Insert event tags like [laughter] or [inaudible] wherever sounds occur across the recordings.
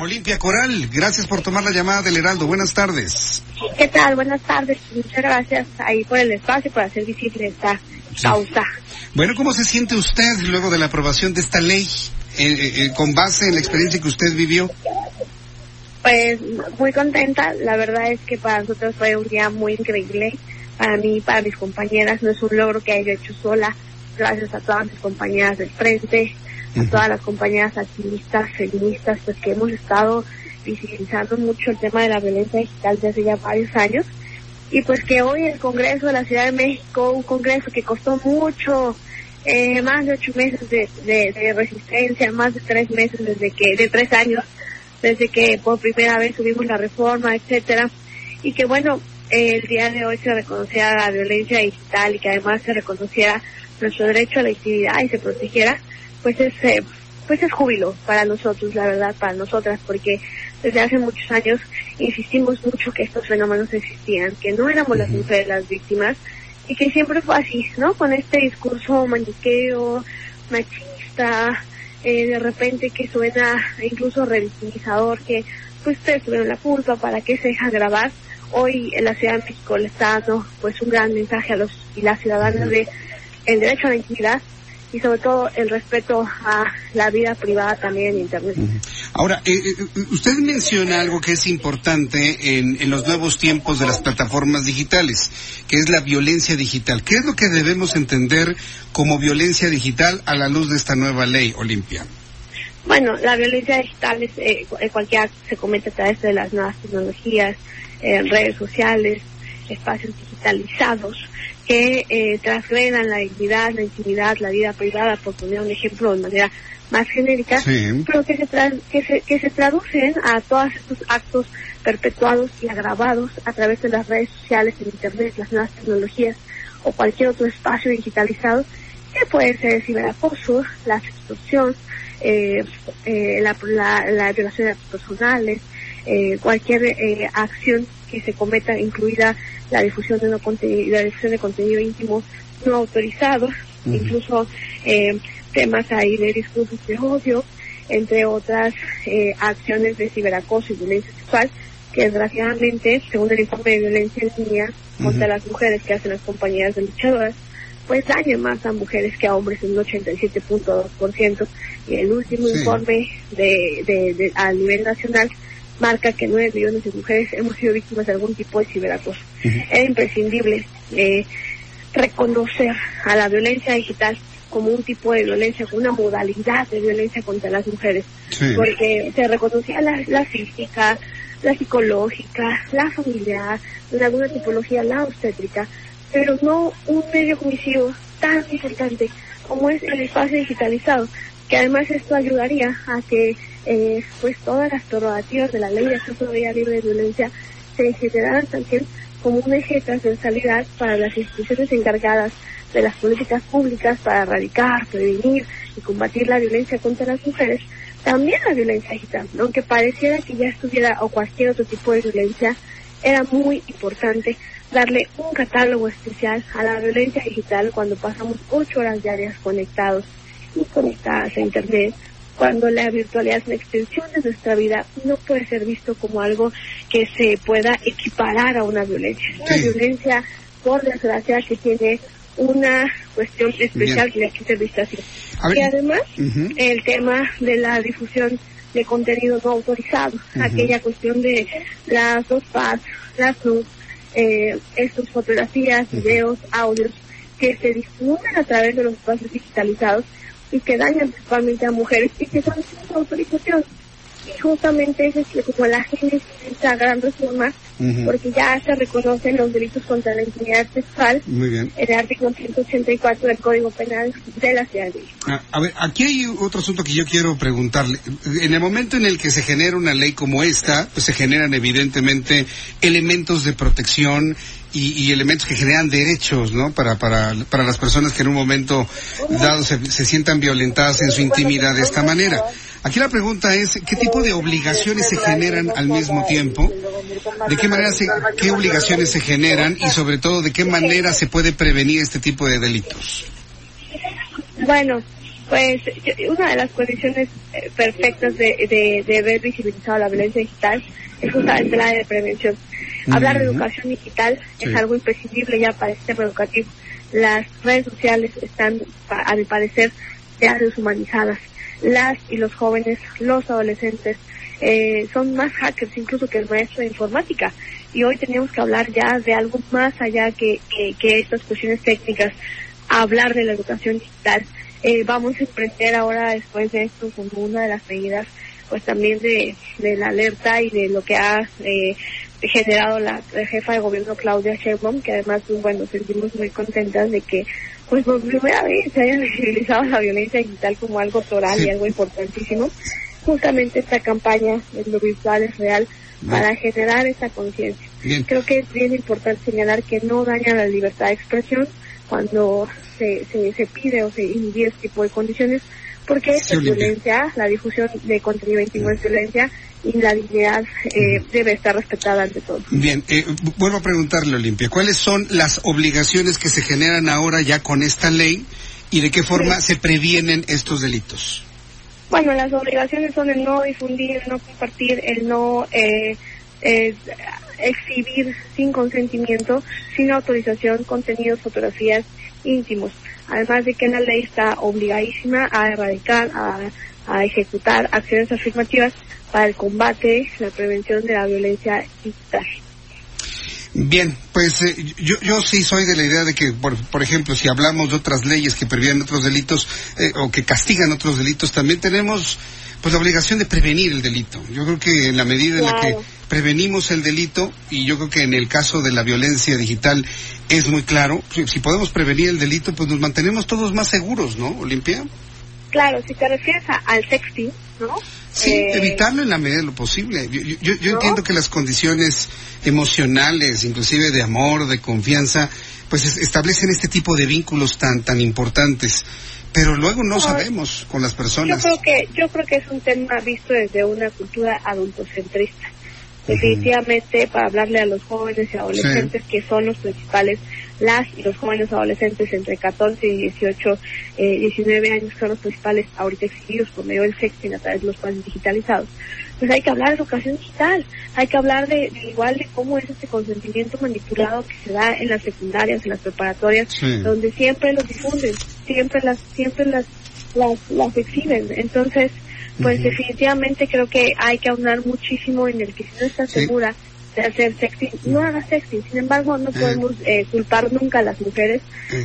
Olimpia Coral, gracias por tomar la llamada del Heraldo. Buenas tardes. ¿Qué tal? Buenas tardes. Muchas gracias ahí por el espacio por hacer visible esta causa. Bueno, ¿cómo se siente usted luego de la aprobación de esta ley eh, eh, eh, con base en la experiencia que usted vivió? Pues muy contenta. La verdad es que para nosotros fue un día muy increíble. Para mí, para mis compañeras, no es un logro que haya hecho sola. Gracias a todas mis compañeras del frente, a todas las compañeras activistas, feministas, pues que hemos estado visibilizando mucho el tema de la violencia digital desde hace ya varios años. Y pues que hoy el Congreso de la Ciudad de México, un Congreso que costó mucho, eh, más de ocho meses de, de, de, resistencia, más de tres meses desde que, de tres años, desde que por primera vez tuvimos la reforma, etcétera, y que bueno, el día de hoy se reconociera la violencia digital y que además se reconociera nuestro derecho a la actividad y se protegiera, pues es, eh, pues es júbilo para nosotros, la verdad, para nosotras, porque desde hace muchos años insistimos mucho que estos fenómenos existían, que no éramos las mujeres las víctimas y que siempre fue así, ¿no? Con este discurso maniqueo, machista, eh, de repente que suena incluso revictimizador, que pues ustedes tuvieron la culpa, ¿para qué se deja grabar? Hoy en la Ciudad de México le está dando pues un gran mensaje a los y las ciudadanas de el derecho a la intimidad y sobre todo el respeto a la vida privada también en Internet. Ahora, eh, eh, usted menciona algo que es importante en, en, los nuevos tiempos de las plataformas digitales, que es la violencia digital. ¿Qué es lo que debemos entender como violencia digital a la luz de esta nueva ley, Olimpia? Bueno, la violencia digital es eh, cualquiera se comete a través de las nuevas tecnologías, eh, redes sociales, espacios digitalizados que eh, transgredan la dignidad, la intimidad, la vida privada, por poner un ejemplo de manera más genérica, sí. pero que se, que, se, que se traducen a todos estos actos perpetuados y agravados a través de las redes sociales, el Internet, las nuevas tecnologías o cualquier otro espacio digitalizado, que puede ser el ciberacoso, la extorsión, eh, eh, la, la, la, violación de datos personales, eh, cualquier eh, acción que se cometa, incluida la difusión de, no contenido, la difusión de contenido íntimo no autorizado, uh -huh. incluso eh, temas ahí de discursos de odio, entre otras eh, acciones de ciberacoso y violencia sexual, que desgraciadamente, según el informe de violencia en línea uh -huh. contra las mujeres que hacen las compañías de luchadoras, pues daña más a mujeres que a hombres en un 87.2%. Y el último sí. informe de, de, de, a nivel nacional marca que 9 millones de mujeres hemos sido víctimas de algún tipo de ciberacoso. Uh -huh. Es imprescindible eh, reconocer a la violencia digital como un tipo de violencia, como una modalidad de violencia contra las mujeres, sí. porque se reconocía la, la, física, la psicológica, la familiar, en alguna tipología la obstétrica, pero no un medio cognitivo tan importante como es el espacio digitalizado, que además esto ayudaría a que eh, pues todas las prerrogativas de la ley de acceso a vida libre de violencia se generaran también como un eje de transversalidad para las instituciones encargadas de las políticas públicas para erradicar, prevenir y combatir la violencia contra las mujeres, también la violencia digital, aunque pareciera que ya estuviera o cualquier otro tipo de violencia, era muy importante darle un catálogo especial a la violencia digital cuando pasamos ocho horas diarias conectados y conectadas a Internet, cuando la virtualidad es una extensión de nuestra vida, no puede ser visto como algo que se pueda equiparar a una violencia. Es una Sí. violencia, por desgracia, que tiene una cuestión especial Bien. que que ser vista así. Y además, el tema de la difusión de contenido no autorizado, aquella cuestión de las dos pads, las nudes, eh, estas fotografías, videos, audios que se difunden a través de los espacios digitalizados y que dañan principalmente a mujeres y que son sin autorización. Y justamente ese es como la génesis de esta gran reforma, porque ya se reconocen los delitos contra la intimidad sexual en el artículo 184 del Código Penal de la Ciudad de México. Ah, a ver, aquí hay otro asunto que yo quiero preguntarle. En el momento en el que se genera una ley como esta, pues se generan evidentemente elementos de protección y, elementos que generan derechos, ¿no? Para, para, para las personas que en un momento dado se, se sientan violentadas en su intimidad de esta manera. Aquí la pregunta es, ¿qué tipo de obligaciones se generan al mismo tiempo? ¿De qué manera se, qué obligaciones se generan y sobre todo de qué manera se puede prevenir este tipo de delitos? Bueno, pues una de las condiciones eh, perfectas de, de, haber visibilizado la violencia digital es justamente la de prevención. Hablar de educación digital es algo imprescindible ya para el sistema educativo. Las redes sociales están, a mi parecer, ya deshumanizadas las y los jóvenes, los adolescentes, eh, son más hackers incluso que el maestro de informática. Y hoy tenemos que hablar ya de algo más allá que, que, estas cuestiones técnicas, hablar de la educación digital. Eh, vamos a emprender ahora, después de esto, como una de las medidas, pues también de, de la alerta y de lo que ha eh, generado la, jefa de gobierno Claudia Sheinbaum, que además, pues, bueno, sentimos muy contentas de que pues por primera vez se haya [laughs] visibilizado la violencia digital como algo toral y algo importantísimo. Justamente esta campaña en lo virtual es real para generar esa conciencia. Creo que es bien importante señalar que no daña la libertad de expresión cuando se, se, se pide o se inhibe este tipo de condiciones, porque esta violencia, la difusión de contenido íntimo es violencia y la dignidad eh, debe estar respetada ante todo. Bien, eh, vuelvo a preguntarle, Olimpia, ¿cuáles son las obligaciones que se generan ahora ya con esta ley y de qué forma se previenen estos delitos? Bueno, las obligaciones son el no difundir, el no compartir, el no eh, exhibir sin consentimiento, sin autorización, contenidos, fotografías íntimos. Además de que la ley está obligadísima a erradicar, a, a ejecutar acciones afirmativas para el combate, la prevención de la violencia digital. Bien, pues eh, yo, yo sí soy de la idea de que, por, por ejemplo, si hablamos de otras leyes que previenen otros delitos eh, o que castigan otros delitos, también tenemos pues la obligación de prevenir el delito. Yo creo que en la medida en la que prevenimos el delito, y yo creo que en el caso de la violencia digital es muy claro, si podemos prevenir el delito, pues nos mantenemos todos más seguros, ¿no, Olimpia? Claro, si te refieres al sexting, ¿no? Sí, eh, evitarlo en la medida de lo posible. Yo, yo, entiendo que las condiciones emocionales, inclusive de amor, de confianza, pues establecen este tipo de vínculos tan tan importantes. Pero luego no, sabemos con las personas. Yo creo que yo creo que es un tema visto desde una cultura adultocentrista. Definitivamente para hablarle a los jóvenes y adolescentes que son los principales las y los jóvenes adolescentes entre 14 y 18, eh, 19 años son los principales ahorita exhibidos por medio del sexting a través de los planes digitalizados. Pues hay que hablar de educación digital, hay que hablar de, igual de cómo es este consentimiento manipulado que se da en las secundarias, en las preparatorias, donde siempre los difunden, siempre las, siempre las, las, las exhiben. Entonces, pues definitivamente creo que hay que aunar muchísimo en el que si no está segura de hacer sexting, no haga sexting. Sin embargo, no podemos eh, culpar nunca a las mujeres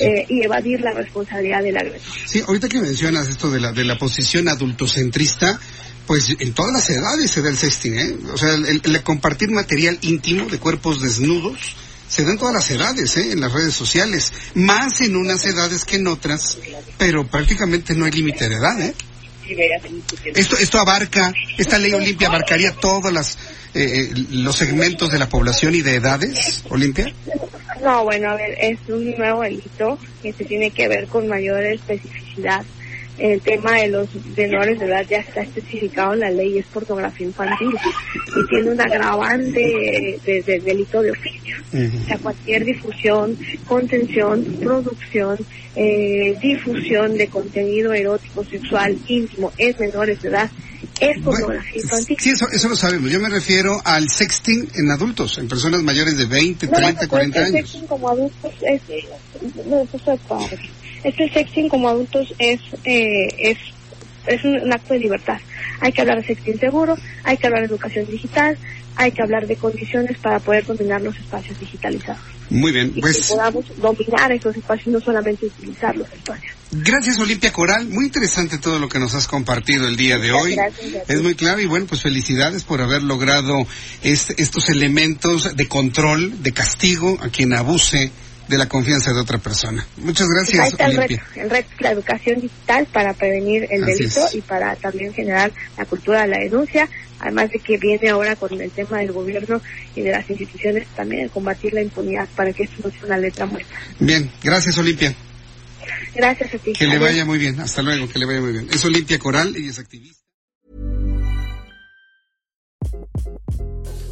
eh, y evadir la responsabilidad del agresor. Sí, ahorita que mencionas esto de la, de la posición adultocentrista, pues en todas las edades se da el sexting, ¿eh? O sea, el, compartir material íntimo de cuerpos desnudos se da en todas las edades, ¿eh? En las redes sociales, más en unas edades que en otras, pero prácticamente no hay límite de edad, ¿eh? Esto, esto abarca, esta ley Olimpia abarcaría todas las eh, eh, los segmentos de la población y de edades, Olimpia? No, bueno, a ver, es un nuevo delito que se tiene que ver con mayor especificidad. El tema de los menores de edad ya está especificado en la ley, es pornografía infantil y tiene un agravante de, delito de oficio. O sea, cualquier difusión, contención, producción, eh, difusión de contenido erótico, sexual, íntimo en menores de edad es pornografía infantil. Sí, eso, eso lo sabemos. Yo me refiero al sexting en adultos, en personas mayores de 20, 30, 40 años. El sexting como adultos es... No, eso es padre. Este sexting como adultos es, eh, es, es un, acto de libertad. Hay que hablar de sexting seguro, hay que hablar de educación digital, hay que hablar de condiciones para poder dominar los espacios digitalizados. Muy bien, y pues. Que podamos dominar esos espacios, no solamente utilizar los espacios. Gracias, Olimpia Coral. Muy interesante todo lo que nos has compartido el día de hoy. Gracias, es muy claro y bueno, pues felicidades por haber logrado este, estos elementos de control, de castigo a quien abuse de la confianza de otra persona. Muchas gracias, Ahí está el reto, el reto es la educación digital para prevenir el Así delito es. y para también generar la cultura de la denuncia, además de que viene ahora con el tema del gobierno y de las instituciones también el combatir la impunidad para que esto no sea una letra muerta. Bien, gracias, Olimpia. Gracias a ti. Que le vaya muy bien. Hasta luego, que le vaya muy bien. Es Olimpia Coral, ella es activista.